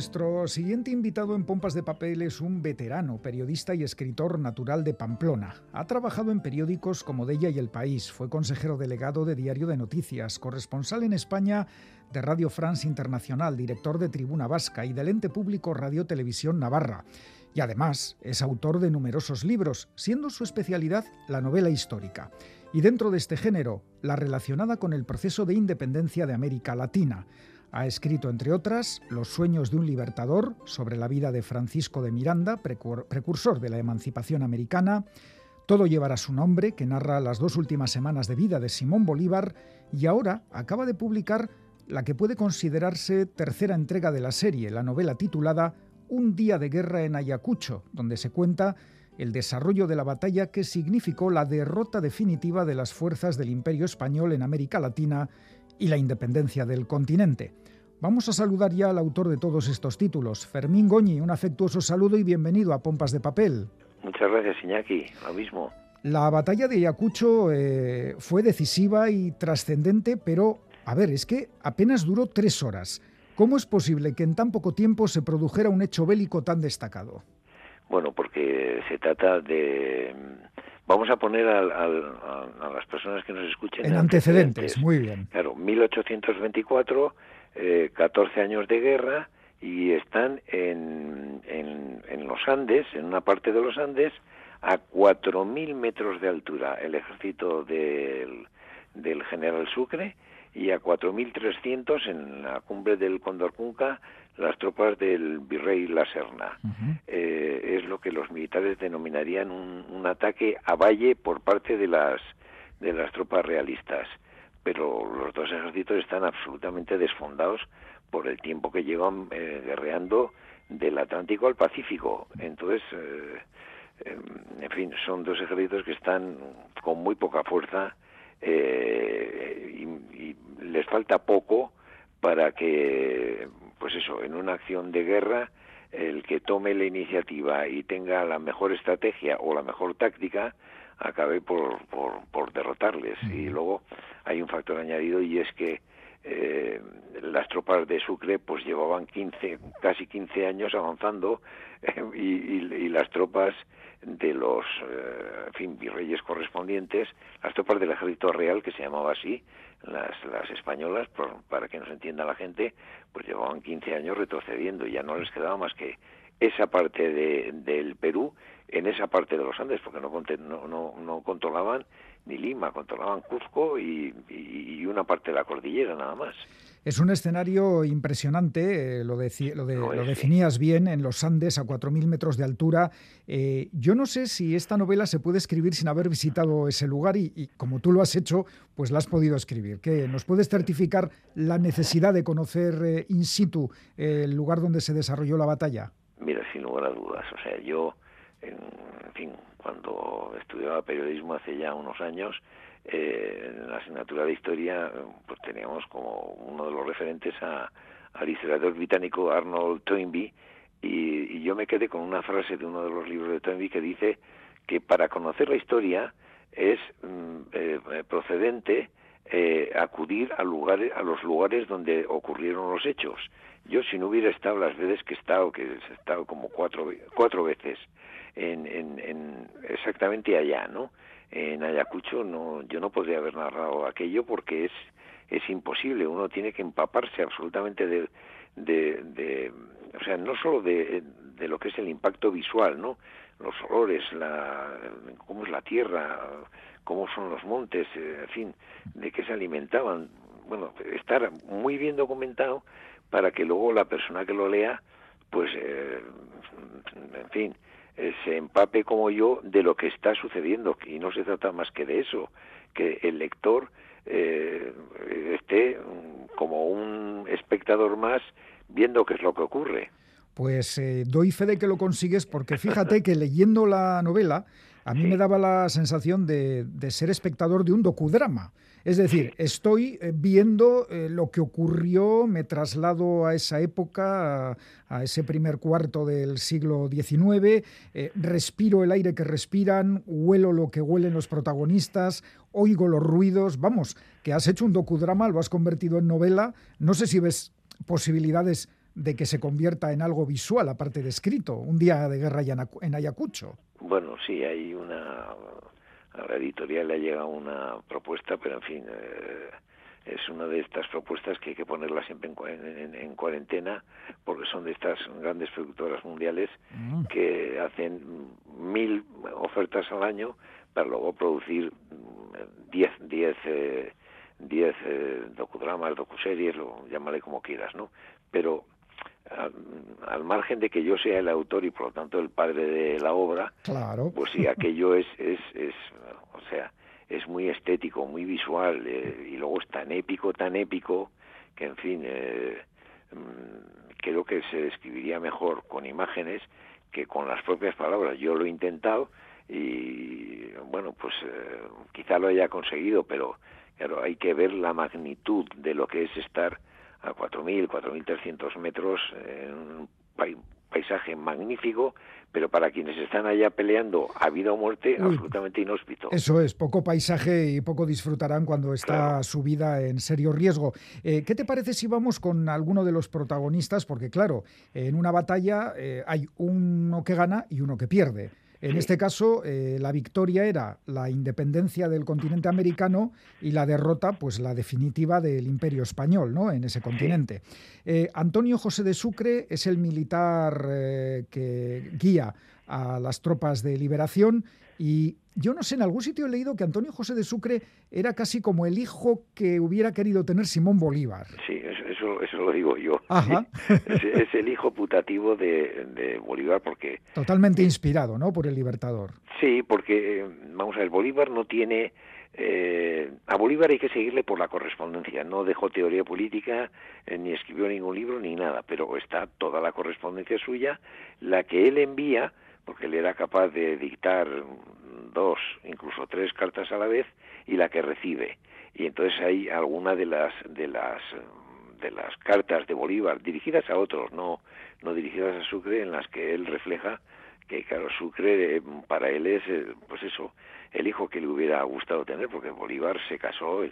Nuestro siguiente invitado en Pompas de Papel es un veterano, periodista y escritor natural de Pamplona. Ha trabajado en periódicos como Della y El País, fue consejero delegado de Diario de Noticias, corresponsal en España de Radio France Internacional, director de Tribuna Vasca y del ente público Radio Televisión Navarra. Y además es autor de numerosos libros, siendo su especialidad la novela histórica. Y dentro de este género, la relacionada con el proceso de independencia de América Latina. Ha escrito, entre otras, Los sueños de un libertador sobre la vida de Francisco de Miranda, precursor de la emancipación americana, Todo llevará su nombre, que narra las dos últimas semanas de vida de Simón Bolívar, y ahora acaba de publicar la que puede considerarse tercera entrega de la serie, la novela titulada Un día de guerra en Ayacucho, donde se cuenta el desarrollo de la batalla que significó la derrota definitiva de las fuerzas del Imperio Español en América Latina y la independencia del continente. Vamos a saludar ya al autor de todos estos títulos, Fermín Goñi. Un afectuoso saludo y bienvenido a Pompas de Papel. Muchas gracias, Iñaki. Lo mismo. La batalla de Ayacucho eh, fue decisiva y trascendente, pero, a ver, es que apenas duró tres horas. ¿Cómo es posible que en tan poco tiempo se produjera un hecho bélico tan destacado? Bueno, porque se trata de Vamos a poner a, las personas que nos escuchen en antecedentes. muy bien. Claro, 1824, 14 eh, años de guerra y están en, en, los Andes, en una parte de los Andes, a 4.000 metros de altura el ejército del, del general Sucre y a 4.300 en la cumbre del Condorcunca las tropas del virrey La Serna. Eh, es lo que los militares denominarían un, un, ataque a valle por parte de las, de las tropas realistas. Pero los dos ejércitos están absolutamente desfondados por el tiempo que llevan eh, guerreando del Atlántico al Pacífico. Entonces, eh, em, en fin, son dos ejércitos que están con muy poca fuerza y, y les falta poco para que pues eso, en una acción de guerra, el que tome la iniciativa y tenga la mejor estrategia o la mejor táctica, acabe por, por, derrotarles. Y luego hay un factor añadido y es que eh, las tropas de Sucre pues llevaban 15, casi 15 años avanzando y, las tropas de los eh, fin, virreyes correspondientes, las tropas del ejército real, que se llamaba así, las, las españolas, para que nos entienda la gente, pues llevaban 15 años retrocediendo y ya no les quedaba más que esa parte de, del Perú en esa parte de los Andes, porque no, no, no, controlaban ni Lima, controlaban Cuzco y, una parte de la cordillera nada más. Es un escenario impresionante, eh, lo, lo, definías bien, en los Andes a 4.000 metros de altura. Eh, yo no sé si esta novela se puede escribir sin haber visitado ese lugar y, como tú lo has hecho, pues la has podido escribir. ¿Qué, ¿Nos puedes certificar la necesidad de conocer eh, in situ el lugar donde se desarrolló la batalla? Mira, sin lugar a dudas. O sea, yo, en fin, cuando estudiaba periodismo hace ya unos años, eh, en la asignatura de historia, pues teníamos como uno de los referentes a, al historiador británico Arnold Toynbee, y, yo me quedé con una frase de uno de los libros de Toynbee que dice que para conocer la historia es mm, eh, procedente eh, acudir a lugares a los lugares donde ocurrieron los hechos. Yo si no hubiera estado las veces que he estado que he estado como cuatro cuatro veces en, en, exactamente allá no en Ayacucho no yo no podría haber narrado aquello porque es es imposible. Uno tiene que empaparse absolutamente de, de, o sea no solo de, de lo que es el impacto visual no los olores la cómo es la tierra cómo son los montes en fin de qué se alimentaban. Bueno estar muy bien documentado para que luego la persona que lo lea pues eh, en fin eh, se empape como yo de lo que está sucediendo y no se trata más que de eso que el lector eh, esté como un espectador más viendo qué es lo que ocurre pues eh, doy fe de que lo consigues porque fíjate que leyendo la novela a mí me daba la sensación de, ser espectador de un docudrama. Es decir, estoy eh, viendo eh, lo que ocurrió, me traslado a esa época, a, ese primer cuarto del siglo XIX, respiro el aire que respiran, huelo lo que huelen los protagonistas, oigo los ruidos. Vamos, que has hecho un docudrama, lo has convertido en novela. No sé si ves posibilidades de que se convierta en algo visual, aparte de escrito, un día de guerra en Ayacucho. Bueno, sí, hay una... A la editorial le ha llegado una propuesta, pero en fin, eh, es una de estas propuestas que hay que ponerla siempre en, cuarentena porque son de estas grandes productoras mundiales mm. que hacen mil ofertas al año para luego producir mm, diez, diez, eh, diez eh, docudramas, docuseries, lo llámale como quieras, ¿no? Pero al, margen de que yo sea el autor y por lo tanto el padre de la obra, claro. pues sí, aquello es, es, es o sea, es muy estético, muy visual eh, y luego es tan épico, tan épico que en fin eh, mm, creo que se describiría mejor con imágenes que con las propias palabras. Yo lo he intentado y bueno pues eh, quizá lo haya conseguido, pero claro hay que ver la magnitud de lo que es estar a 4.000, 4.300 metros en un paisaje magnífico, pero para quienes están allá peleando a vida o muerte, absolutamente inhóspito. Eso es, poco paisaje y poco disfrutarán cuando está su vida en serio riesgo. Eh, ¿Qué te parece si vamos con alguno de los protagonistas? Porque claro, en una batalla eh, hay uno que gana y uno que pierde. En este caso, eh, la victoria era la independencia del continente americano y la derrota, pues la definitiva del imperio español, ¿no? En ese continente. Eh, Antonio José de Sucre es el militar eh, que guía a las tropas de liberación y yo no sé, en algún sitio he leído que Antonio José de Sucre era casi como el hijo que hubiera querido tener Simón Bolívar. Sí, eso, eso lo digo yo. Es, el hijo putativo de, Bolívar porque... Totalmente inspirado, ¿no? Por el Libertador. Sí, porque, vamos a ver, Bolívar no tiene... Eh, a Bolívar hay que seguirle por la correspondencia. No dejó teoría política, eh, ni escribió ningún libro, ni nada, pero está toda la correspondencia suya, la que él envía porque él era capaz de dictar dos, incluso tres cartas a la vez y la que recibe. Y entonces hay alguna de las de las de las cartas de Bolívar dirigidas a otros, no no dirigidas a Sucre, en las que él refleja que claro Sucre eh, para él es eh, pues eso el hijo que le hubiera gustado tener, porque Bolívar se casó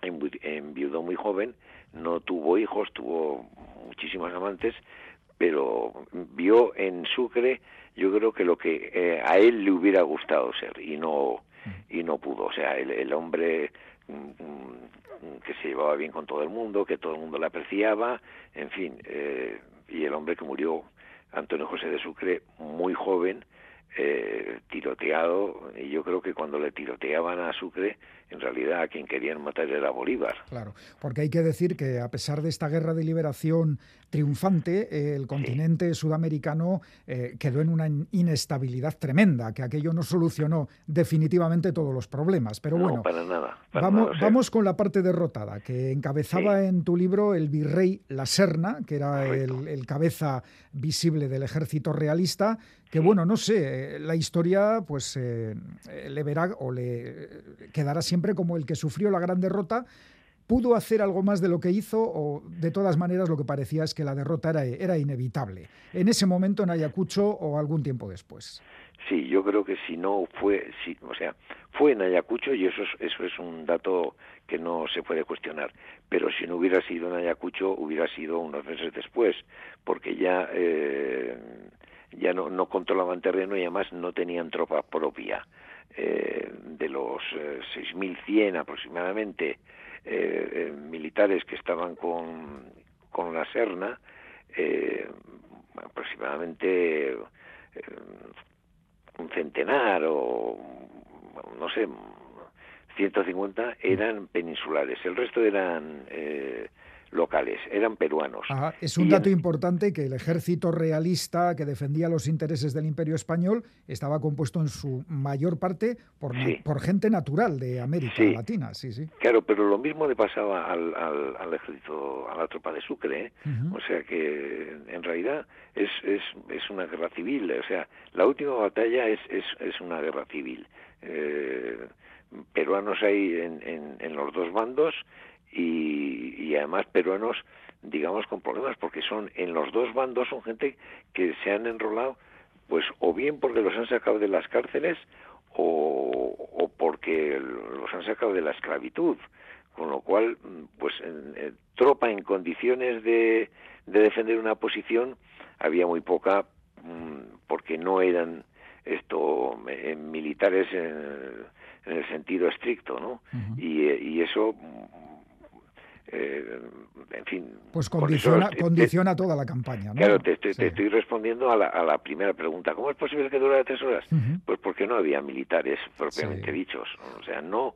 enviudó muy joven, no tuvo hijos, tuvo muchísimas amantes, pero vio en Sucre yo creo que lo que eh, a él le hubiera gustado ser y no y no pudo. O sea el, hombre mm, mm, que se llevaba bien con todo el mundo que todo el mundo le apreciaba en fin eh, y el hombre que murió Antonio José de Sucre muy joven eh, tiroteado y yo creo que cuando le tiroteaban a Sucre en realidad a quien querían matar era Bolívar. Claro, porque hay que decir que a pesar de esta guerra de liberación triunfante, el continente sudamericano eh, quedó en una inestabilidad tremenda, que aquello no solucionó definitivamente todos los problemas. Pero bueno, para nada, vamos, vamos con la parte derrotada, que encabezaba en tu libro el virrey La Serna, que era el, el cabeza visible del ejército realista, que bueno, no sé, la historia pues eh, le verá o le quedará siempre como el que sufrió la gran derrota. ¿Pudo hacer algo más de lo que hizo o de todas maneras lo que parecía es que la derrota era, era inevitable? En ese momento en Ayacucho o algún tiempo después. Sí, yo creo que si no fue, si, o sea, fue en Ayacucho y eso es, eso es un dato que no se puede cuestionar. Pero si no hubiera sido en Ayacucho, hubiera sido unos meses después, porque ya eh, ya no, no controlaban terreno y además no tenían tropa propia. Eh, de los 6.100 eh, aproximadamente eh, militares que estaban con, con la Serna, aproximadamente un centenar o no sé, 150 eran peninsulares, el resto eran locales, eran peruanos. es un dato importante que el ejército realista que defendía los intereses del imperio español estaba compuesto en su mayor parte por, por gente natural de América Latina. Sí, sí. Claro, pero lo mismo le pasaba al, al, ejército, a la tropa de Sucre. ¿eh? O sea que en realidad es, es, es una guerra civil. O sea, la última batalla es, es, es una guerra civil. Eh, peruanos hay en, en, en los dos bandos y, además peruanos digamos con problemas porque son en los dos bandos son gente que se han enrolado pues o bien porque los han sacado de las cárceles o, o porque los han sacado de la esclavitud con lo cual, pues en, tropa en condiciones de, de defender una posición había muy poca mm, porque no eran esto eh, militares en, el sentido estricto, ¿no? y, y, eso eh, en fin. Pues condiciona, condiciona toda la campaña, ¿no? Claro, te, estoy respondiendo a la, primera pregunta. ¿Cómo es posible que durara tres horas? Pues porque no había militares propiamente dichos. O sea, no,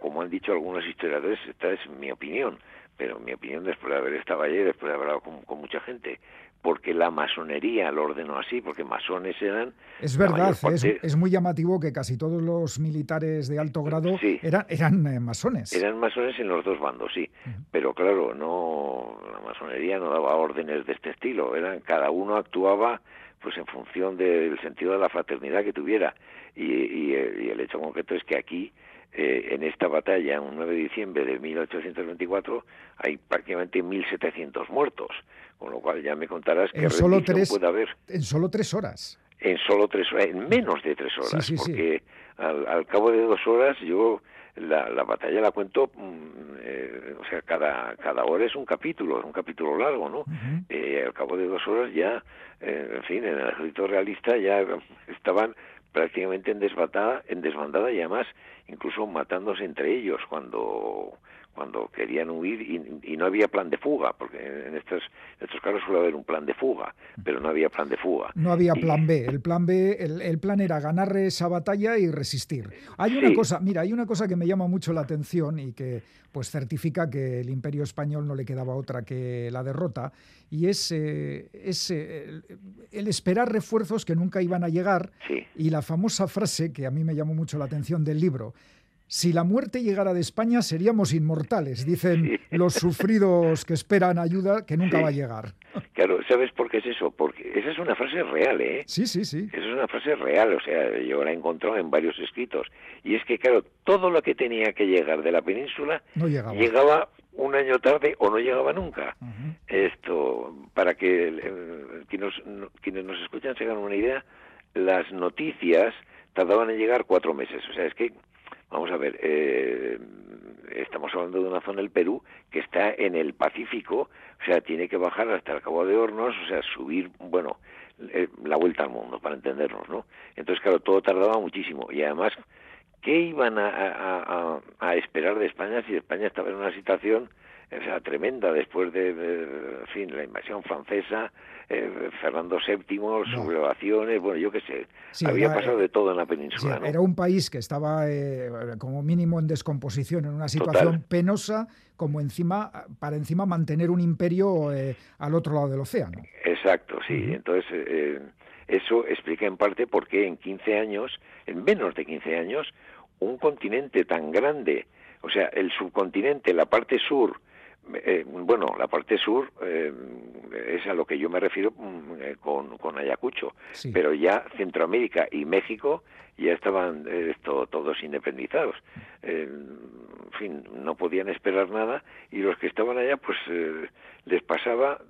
como han dicho algunos historiadores, esta es mi opinión, pero mi opinión después de haber estado allí, después de haber hablado con mucha gente, porque la masonería lo ordenó así, porque masones eran... Es verdad, es, muy llamativo que casi todos los militares de alto grado eran, eran eh, masones. Eran masones en los dos bandos, sí, pero claro, no la masonería no daba órdenes de este estilo, eran cada uno actuaba pues en función del sentido de la fraternidad que tuviera. Y, el hecho concreto es que aquí eh, en esta batalla, un 9 de diciembre de 1824, hay prácticamente 1.700 muertos. Con lo cual ya me contarás que solo tres, puede haber. En solo tres horas. En solo tres horas, en menos de tres horas, porque Al, cabo de dos horas yo la, la batalla la cuento, mm, eh, o sea, cada, cada hora es un capítulo, es un capítulo largo, ¿no? Eh, al cabo de dos horas ya, eh, en fin, en el ejército realista ya estaban prácticamente en desbandada, en desbandada y además incluso matándose entre ellos cuando cuando querían huir y, no había plan de fuga, porque en estos, estos casos suele haber un plan de fuga, pero no había plan de fuga. No había plan B, el plan B, el, plan era ganar esa batalla y resistir. Hay una cosa, mira, hay una cosa que me llama mucho la atención y que pues certifica que el Imperio español no le quedaba otra que la derrota, y es, eh, eh, el, esperar refuerzos que nunca iban a llegar, y la famosa frase que a mí me llamó mucho la atención del libro, si la muerte llegara de España seríamos inmortales, dicen los sufridos que esperan ayuda que nunca va a llegar. Claro, ¿sabes por qué es eso? Porque esa es una frase real, ¿eh? Sí, sí, sí. Esa es una frase real, o sea, yo la he encontrado en varios escritos. Y es que, claro, todo lo que tenía que llegar de la península llegaba. un año tarde o no llegaba nunca. Esto, para que eh, quienes, quienes nos escuchan se hagan una idea, las noticias tardaban en llegar cuatro meses. O sea, es que Vamos a ver, eh, estamos hablando de una zona del Perú que está en el Pacífico, o sea, tiene que bajar hasta el Cabo de Hornos, o sea, subir, bueno, eh, la vuelta al mundo, para entendernos, ¿no? Entonces, claro, todo tardaba muchísimo y además, ¿qué iban a, a esperar de España si España estaba en una situación o sea, tremenda después de, en fin, la invasión francesa, eh, Fernando VII, sublevaciones, bueno, yo qué sé, había pasado de todo en la península. Era un país que estaba eh, como mínimo en descomposición, en una situación penosa, como encima, para encima mantener un imperio eh, al otro lado del océano. Exacto, sí. Entonces, eso explica en parte por qué en 15 años, en menos de 15 años, un continente tan grande, o sea, el subcontinente, la parte sur, eh, bueno, la parte sur eh, es a lo que yo me refiero mm, eh, con, con, Ayacucho, pero ya Centroamérica y México ya estaban esto, todos independizados. en fin, no podían esperar nada y los que estaban allá, pues les pasaba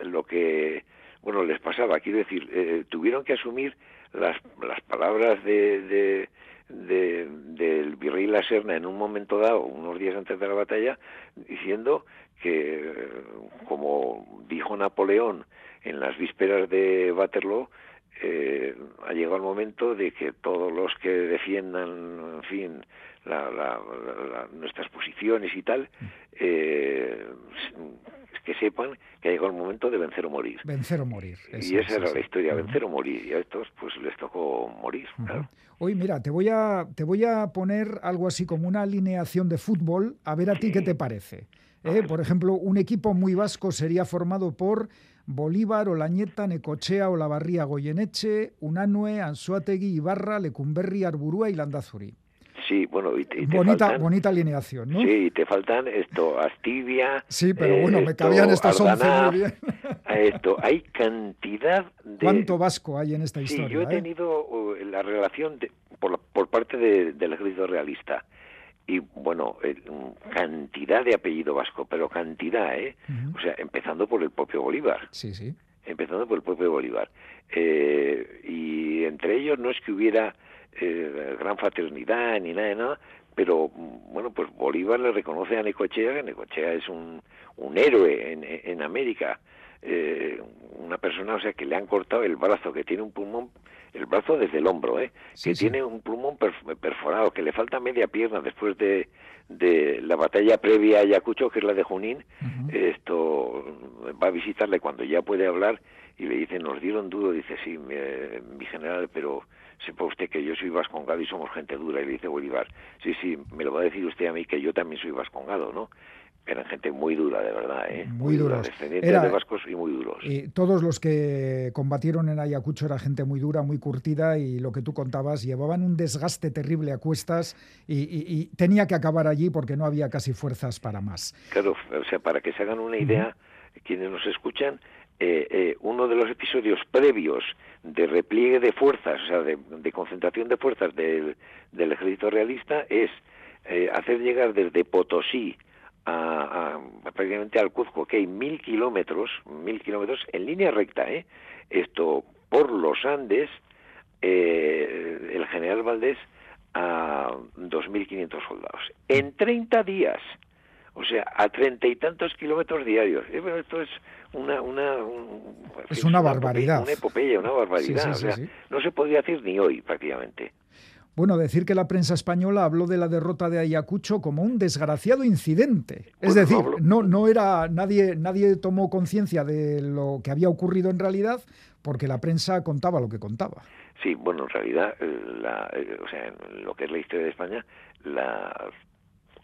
lo que, bueno, les pasaba, quiero decir, tuvieron que asumir las, las palabras de de, del virrey La Serna en un momento dado, unos días antes de la batalla, diciendo que, como dijo Napoleón en las vísperas de Waterloo, eh, ha llegado el momento de que todos los que defiendan, en fin, nuestras posiciones y tal, eh, que sepan que ha llegado el momento de vencer o morir. Vencer o morir. y esa era la historia, vencer o morir. Y a estos pues les tocó morir. Hoy mira, te voy, a, te voy a poner algo así como una alineación de fútbol, a ver a ti qué te parece. ¿eh? Por ejemplo, un equipo muy vasco sería formado por Bolívar, Olañeta, Necochea, Olavarría, Goyeneche, Unanue, Anzuategui, Ibarra, Lecumberri, Arburúa y Landazuri. Sí, bueno, y te, bonita, bonita alineación, ¿no? Sí, te faltan esto, Astivia. Sí, pero bueno, me cabían estos 11 muy bien. esto, hay cantidad de. ¿Cuánto vasco hay en esta historia? Sí, yo he eh? tenido uh, la relación por, por parte del ejército realista y bueno, cantidad de apellido vasco, pero cantidad, ¿eh? O sea, empezando por el propio Bolívar. Sí, sí. Empezando por el propio Bolívar. Eh, y entre ellos no es que hubiera eh, gran fraternidad ni nada de nada, pero bueno, pues Bolívar le reconoce a Necochea que Necochea es un, un héroe en, en América, eh, una persona, o sea, que le han cortado el brazo, que tiene un pulmón, el brazo desde el hombro, ¿eh? que tiene un pulmón perforado, que le falta media pierna después de, de la batalla previa a Ayacucho, que es la de Junín, esto va a visitarle cuando ya puede hablar y le dice, nos dieron duro, dice, sí, mi, general, pero sepa usted que yo soy vascongado y somos gente dura. Y le dice Bolívar, sí, sí, me lo va a decir usted a mí que yo también soy vascongado, ¿no? Eran gente muy dura, de verdad, ¿eh? Muy, duros. Descendientes de vascos y muy duros. Y todos los que combatieron en Ayacucho era gente muy dura, muy curtida y lo que tú contabas, llevaban un desgaste terrible a cuestas y, tenía que acabar allí porque no había casi fuerzas para más. Claro, o sea, para que se hagan una idea, quienes nos escuchan, eh, eh, uno de los episodios previos de repliegue de fuerzas, o sea, de, concentración de fuerzas del, ejército realista es eh, hacer llegar desde Potosí a, prácticamente al Cuzco, que hay mil kilómetros, mil kilómetros en línea recta, ¿eh? esto por los Andes, el general Valdés a 2.500 soldados. En 30 días, o sea, a treinta y tantos kilómetros diarios. esto es una, una es una, barbaridad. una epopeya, una barbaridad. o sea, no se podría decir ni hoy prácticamente. Bueno, decir que la prensa española habló de la derrota de Ayacucho como un desgraciado incidente. Es decir, no, no era nadie, nadie tomó conciencia de lo que había ocurrido en realidad porque la prensa contaba lo que contaba. Sí, bueno, en realidad, eh, la, eh, o sea, lo que es la historia de España, la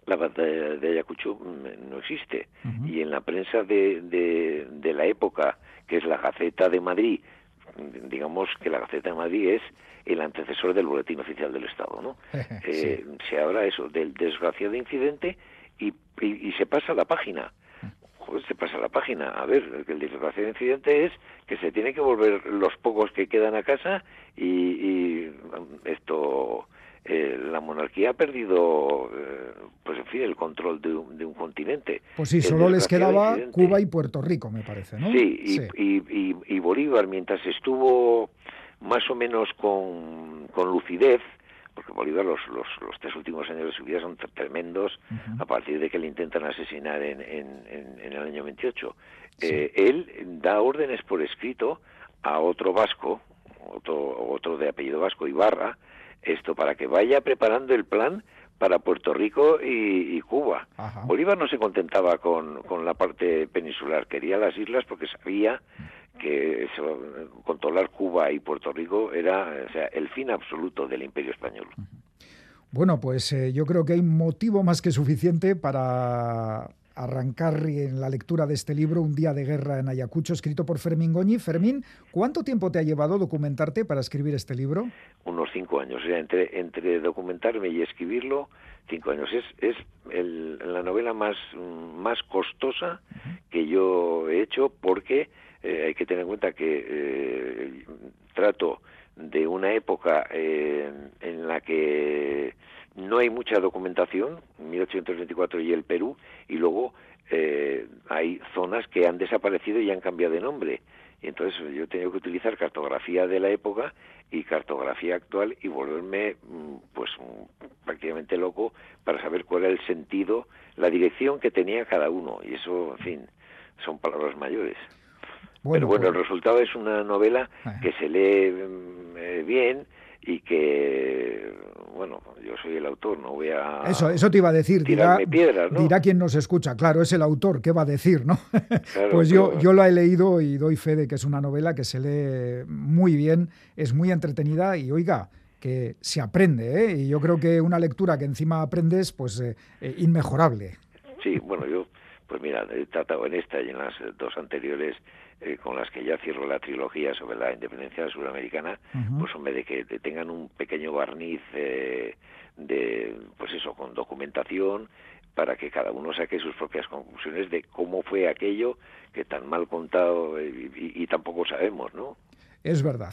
la batalla de Ayacucho mm, no existe. Y en la prensa de, de, la época, que es la Gaceta de Madrid, digamos que la Gaceta de Madrid es el antecesor del Boletín Oficial del Estado, ¿no? Eh, se habla eso, del desgraciado incidente y, y, se pasa la página. Joder, se pasa la página. A ver, el desgraciado incidente es que se tiene que volver los pocos que quedan a casa y, y esto eh, la monarquía ha perdido, eh, pues en fin, el control de un, continente. Pues sí, solo les quedaba Cuba y Puerto Rico, me parece, ¿no? Sí, y, Bolívar, mientras estuvo más o menos con, lucidez, porque Bolívar los, los, tres últimos años de su vida son tremendos, a partir de que le intentan asesinar en, en, el año 28. Eh, él da órdenes por escrito a otro vasco, otro, otro de apellido vasco, Ibarra, esto para que vaya preparando el plan para Puerto Rico y, Cuba. Bolívar no se contentaba con, con, la parte peninsular, quería las islas porque sabía que controlar Cuba y Puerto Rico era sea, el fin absoluto del imperio español. Bueno, pues eh, yo creo que hay motivo más que suficiente para arrancar en la lectura de este libro, Un día de guerra en Ayacucho, escrito por Fermín Goñi. Fermín, ¿cuánto tiempo te ha llevado documentarte para escribir este libro? Unos cinco años. O sea, entre, entre documentarme y escribirlo, cinco años. Es, es la novela más, más costosa que yo he hecho porque eh, hay que tener en cuenta que eh, trato de una época eh, en la que no hay mucha documentación, 1824 y el Perú, y luego eh, hay zonas que han desaparecido y han cambiado de nombre. Y entonces yo he tenido que utilizar cartografía de la época y cartografía actual y volverme mm, pues prácticamente loco para saber cuál era el sentido, la dirección que tenía cada uno. Y eso, en fin, son palabras mayores. Bueno, Pero bueno, el pues resultado es una novela que se lee mm, eh, bien y que bueno, yo soy el autor, no voy a... Eso, eso te iba a decir, dirá, dirá quien nos escucha, claro, es el autor, ¿qué va a decir, no? pues yo, yo la he leído y doy fe de que es una novela que se lee muy bien, es muy entretenida y oiga, que se aprende, ¿eh? Y yo creo que una lectura que encima aprendes, pues eh, eh, inmejorable. Sí, bueno, yo, pues mira, he tratado en esta y en las dos anteriores eh, con las que ya cierro la trilogía sobre la independencia suramericana, pues hombre, de que tengan un pequeño barniz eh, de, pues eso, con documentación, para que cada uno saque sus propias conclusiones de cómo fue aquello que tan mal contado eh, y, tampoco sabemos, ¿no? Es verdad.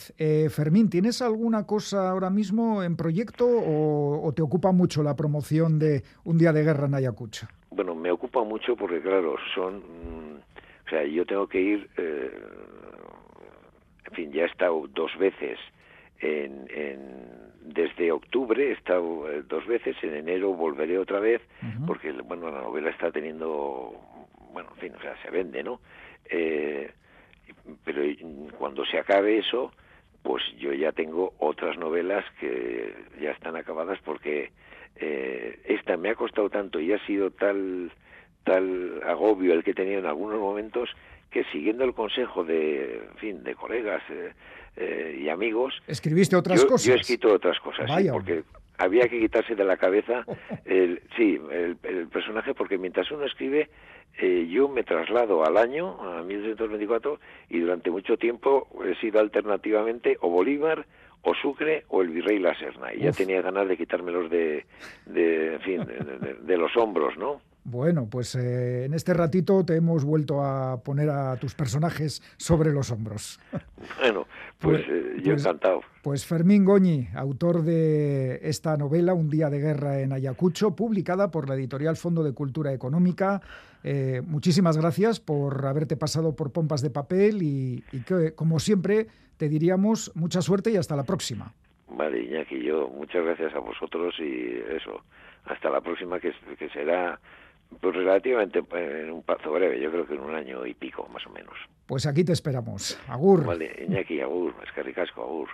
Fermín, ¿tienes alguna cosa ahora mismo en proyecto o, te ocupa mucho la promoción de Un Día de Guerra en Ayacucho? Bueno, me ocupa mucho porque, claro, son mm, o sea, yo tengo que ir, eh, en fin, ya he estado dos veces en, desde octubre he estado eh, dos veces, en enero volveré otra vez, porque bueno, la novela está teniendo, bueno, en fin, o sea, se vende, ¿no? Eh, pero cuando se acabe eso, pues yo ya tengo otras novelas que ya están acabadas porque eh, esta me ha costado tanto y ha sido tal tal agobio el que he tenido en algunos momentos que siguiendo el consejo de, en fin, de colegas eh, eh, y amigos, escribiste otras cosas. Yo he escrito otras cosas, porque había que quitarse de la cabeza, el, sí, el, personaje, porque mientras uno escribe, eh, yo me traslado al año, a 1924, y durante mucho tiempo he sido alternativamente o Bolívar, o Sucre o el virrey La Serna. Y ya tenía ganas de quitármelos de, de en fin, de los hombros, ¿no? Bueno, pues eh, en este ratito te hemos vuelto a poner a tus personajes sobre los hombros. Bueno, pues, pues eh, yo pues, encantado. Pues Fermín Goñi, autor de esta novela, Un día de guerra en Ayacucho, publicada por la editorial Fondo de Cultura Económica. Eh, muchísimas gracias por haberte pasado por pompas de papel y, que, como siempre, te diríamos mucha suerte y hasta la próxima. Vale, Iñaki, yo muchas gracias a vosotros y eso, hasta la próxima que, que será pues relativamente eh, en un plazo breve, yo creo que en un año y pico, más o menos. Pues aquí te esperamos. Agur. Vale, Iñaki, agur, es que ricasco, agur.